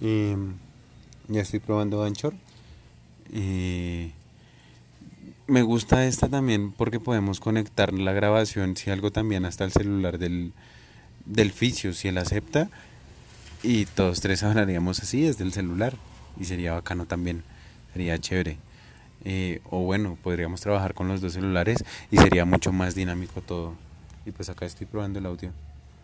Em, ya estoy probando Anchor. Y me gusta esta también porque podemos conectar la grabación, si algo también hasta el celular del, del fisio, si él acepta. Y todos tres hablaríamos así desde el celular. Y sería bacano también. Sería chévere. Eh, o bueno, podríamos trabajar con los dos celulares y sería mucho más dinámico todo. Y pues acá estoy probando el audio.